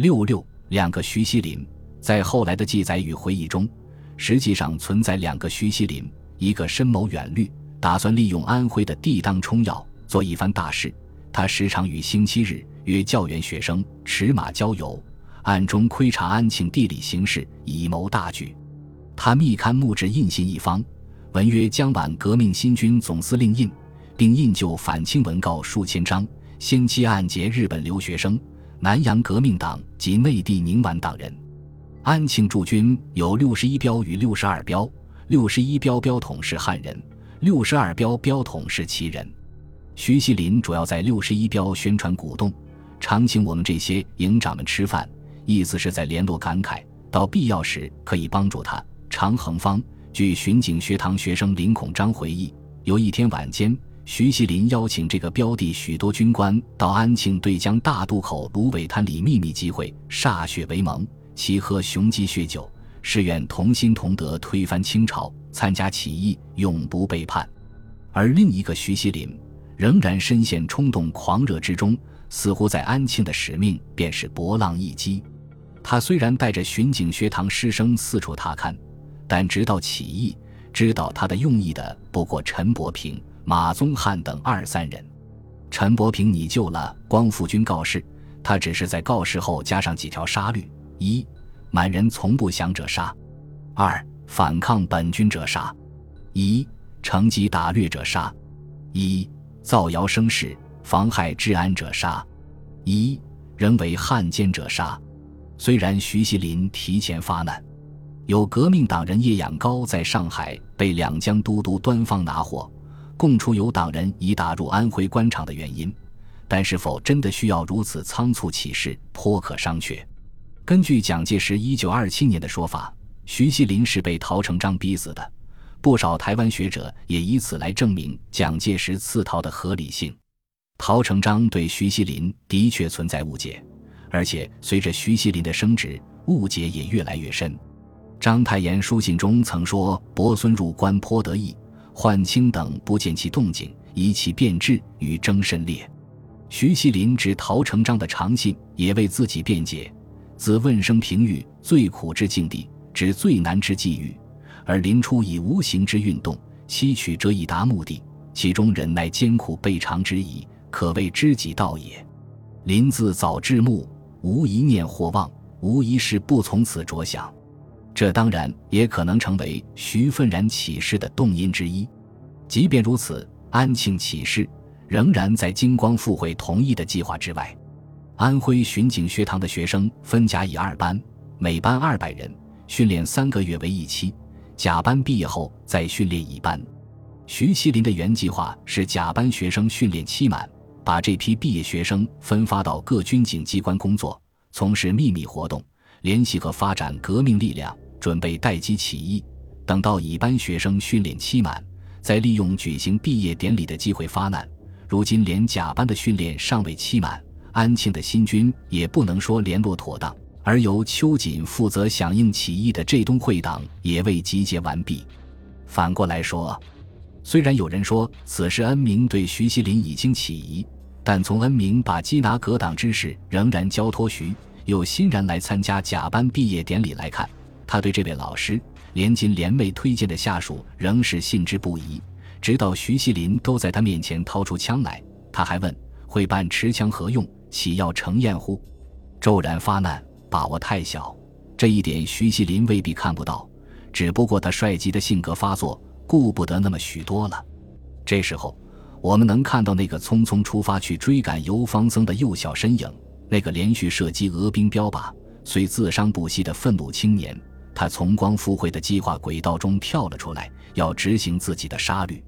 六六两个徐锡林，在后来的记载与回忆中，实际上存在两个徐锡林，一个深谋远虑，打算利用安徽的地当冲要做一番大事。他时常于星期日约教员学生驰马郊游，暗中窥察安庆地理形势，以谋大局。他密刊木制印信一方，文曰：“江皖革命新军总司令印，并印就反清文告数千张，先期暗结日本留学生、南洋革命党及内地宁皖党人。安庆驻军有六十一标与六十二标，六十一标标统是汉人，六十二标标统是旗人。”徐锡林主要在六十一标宣传鼓动，常请我们这些营长们吃饭，意思是在联络感慨，到必要时可以帮助他。常衡方据巡警学堂学生林孔章回忆，有一天晚间，徐锡林邀请这个标的许多军官到安庆对江大渡口芦苇滩里秘密集会，歃血为盟，齐喝雄鸡血酒，誓愿同心同德推翻清朝，参加起义，永不背叛。而另一个徐锡林。仍然深陷冲动狂热之中，似乎在安庆的使命便是博浪一击。他虽然带着巡警学堂师生四处踏勘，但直到起义，知道他的用意的不过陈伯平、马宗翰等二三人。陈伯平拟就了光复军告示，他只是在告示后加上几条杀律：一、满人从不降者杀；二、反抗本军者杀；一、乘机打掠者杀；一。造谣生事、妨害治安者杀；一人为汉奸者杀。虽然徐锡林提前发难，有革命党人叶养高在上海被两江都督端方拿获，供出有党人已打入安徽官场的原因，但是否真的需要如此仓促起事，颇可商榷。根据蒋介石一九二七年的说法，徐锡林是被陶成章逼死的。不少台湾学者也以此来证明蒋介石刺陶的合理性。陶成章对徐锡林的确存在误解，而且随着徐锡林的升职，误解也越来越深。章太炎书信中曾说：“伯孙入关颇得意，焕清等不见其动静，以其变质，与争甚烈。”徐锡林指陶成章的长信，也为自己辩解：“自问生平遇最苦之境地，指最难之际遇。”而临出以无形之运动，吸取者以达目的，其中忍耐艰苦备尝之矣，可谓知己道也。临自早至暮，无一念或忘，无一事不从此着想。这当然也可能成为徐愤然起事的动因之一。即便如此，安庆起事仍然在金光复会同意的计划之外。安徽巡警学堂的学生分甲乙二班，每班二百人，训练三个月为一期。甲班毕业后再训练乙班，徐锡林的原计划是甲班学生训练期满，把这批毕业学生分发到各军警机关工作，从事秘密活动，联系和发展革命力量，准备待机起义。等到乙班学生训练期满，再利用举行毕业典礼的机会发难。如今连甲班的训练尚未期满，安庆的新军也不能说联络妥当。而由秋瑾负责响应起义的浙东会党也未集结完毕。反过来说，虽然有人说此时恩明对徐锡林已经起疑，但从恩明把缉拿革党之事仍然交托徐，又欣然来参加甲班毕业典礼来看，他对这位老师连金连妹推荐的下属仍是信之不疑。直到徐锡林都在他面前掏出枪来，他还问：“会办持枪何用？岂要成宴乎？”骤然发难。把握太小，这一点徐锡林未必看不到，只不过他率急的性格发作，顾不得那么许多了。这时候，我们能看到那个匆匆出发去追赶游方僧的幼小身影，那个连续射击俄兵标靶虽自伤不息的愤怒青年，他从光复会的计划轨道中跳了出来，要执行自己的杀律。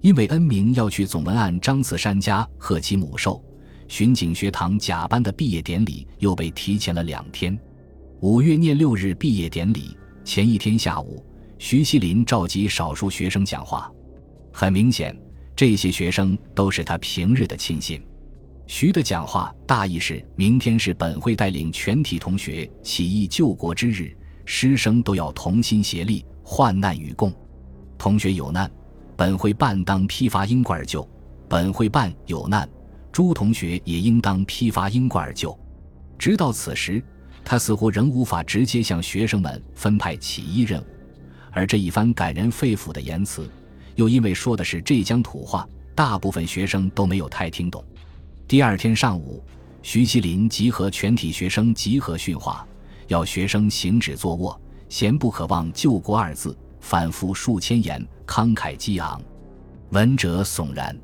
因为恩明要去总文案张次山家贺其母寿。巡警学堂甲班的毕业典礼又被提前了两天。五月廿六日毕业典礼前一天下午，徐锡林召集少数学生讲话。很明显，这些学生都是他平日的亲信。徐的讲话大意是：明天是本会带领全体同学起义救国之日，师生都要同心协力，患难与共。同学有难，本会办当批发英罐救；本会办有难。朱同学也应当批发英冠而救。直到此时，他似乎仍无法直接向学生们分派起义任务，而这一番感人肺腑的言辞，又因为说的是浙江土话，大部分学生都没有太听懂。第二天上午，徐锡麟集合全体学生集合训话，要学生行止坐卧，闲不可忘救国二字，反复数千言，慷慨激昂，闻者悚然。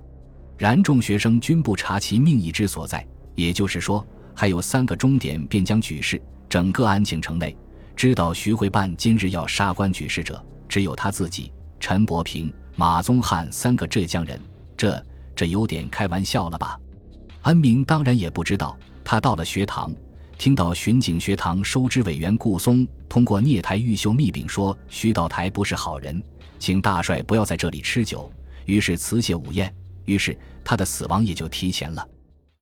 然众学生均不察其命意之所在，也就是说，还有三个钟点便将举事。整个安庆城内，知道徐汇办今日要杀官举事者，只有他自己、陈伯平、马宗翰三个浙江人。这这有点开玩笑了吧？安明当然也不知道。他到了学堂，听到巡警学堂收支委员顾松通过聂台玉秀密禀说徐道台不是好人，请大帅不要在这里吃酒。于是辞谢午宴。于是他的死亡也就提前了。